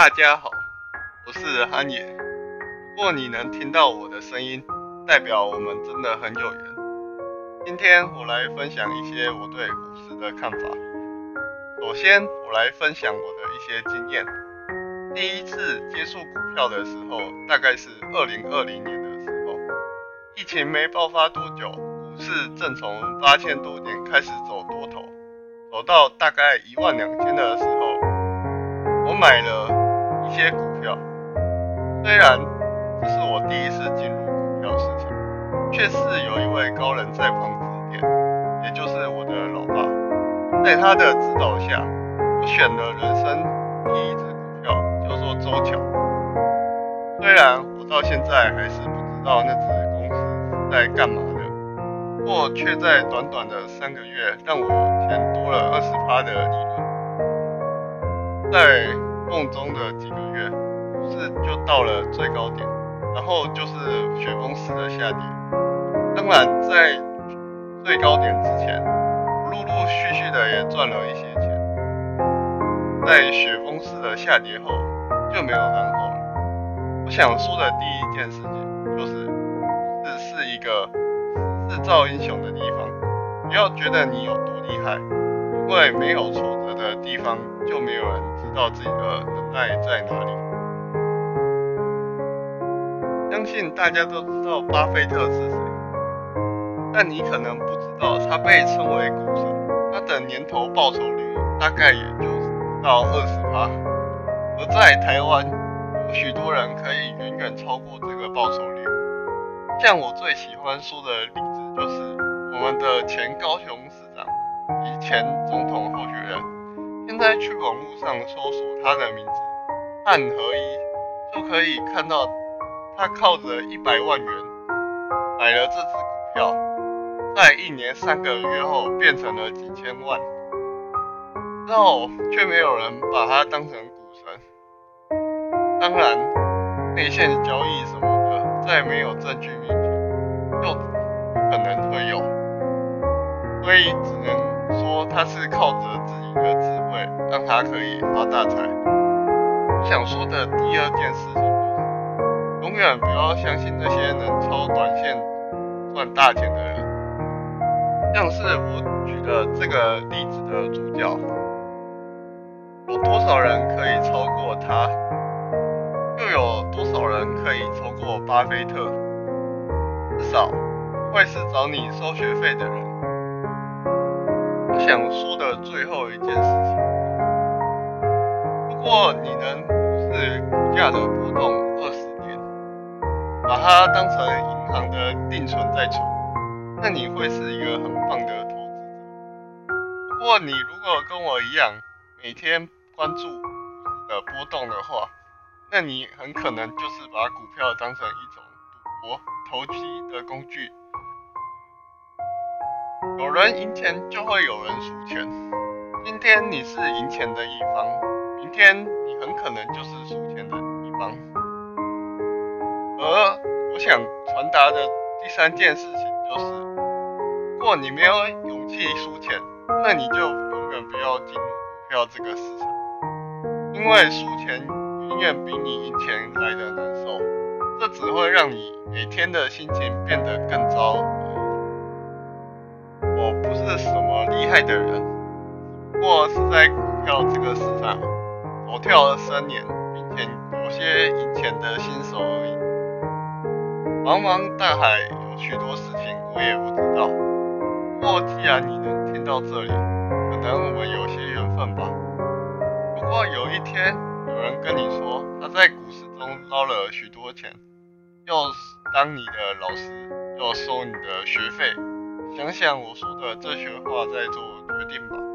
大家好，我是韩野。如果你能听到我的声音，代表我们真的很有缘。今天我来分享一些我对股市的看法。首先，我来分享我的一些经验。第一次接触股票的时候，大概是二零二零年的时候，疫情没爆发多久，股市正从八千多点开始走多头，走到大概一万两千的时候，我买了。一些股票，虽然这是我第一次进入股票市场，却是有一位高人在旁指点，也就是我的老爸，在他的指导下，我选了人生第一支股票，叫做周桥。虽然我到现在还是不知道那支公司是在干嘛的，不过却在短短的三个月，让我钱多了二十趴的利润，在。梦中的几个月，股市就到了最高点，然后就是雪崩式的下跌。当然，在最高点之前，陆陆续续的也赚了一些钱。在雪崩式的下跌后，就没有然后了。我想说的第一件事情就是，这是一个制造英雄的地方，不要觉得你有多厉害，因为没有错的地方就没有人。知道自己的能耐在哪里。相信大家都知道巴菲特是谁，但你可能不知道他被称为股神，他的年头报酬率大概也就不到二十趴。而在台湾，有许多人可以远远超过这个报酬率。像我最喜欢说的例子就是我们的前高雄市长以前总统候选人。在去网络上搜索他的名字汉和一，就可以看到他靠着一百万元买了这支股票，在一年三个月后变成了几千万，之后却没有人把他当成股神。当然，内线交易什么的，在没有证据面前，就不可能会有，所以只能说他是靠着自己的智慧，让他可以发大财。我想说的第二件事情就是，永远不要相信那些能超短线赚大钱的人。像是我举的这个例子的主角，有多少人可以超过他？又有多少人可以超过巴菲特？至少不会是找你收学费的人。想说的最后一件事情，如果你能无视股价的波动二十年，把它当成银行的定存在存，那你会是一个很棒的投资者。不过你如果跟我一样，每天关注股市的波动的话，那你很可能就是把股票当成一种赌博投机的工具。有人赢钱，就会有人输钱。今天你是赢钱的一方，明天你很可能就是输钱的一方。而我想传达的第三件事情就是，如果你没有勇气输钱，那你就永远不要进入股票这个市场，因为输钱永远比你赢钱来得难受，这只会让你每天的心情变得更糟。么厉害的人，不过是在股票这个市场我跳了三年，并且有些赢钱的新手而已。茫茫大海有许多事情我也不知道，不过既然你能听到这里，可能我们有些缘分吧。不过有一天有人跟你说他在股市中捞了许多钱，要当你的老师，要收你的学费。想想我说的这些话，再做决定吧。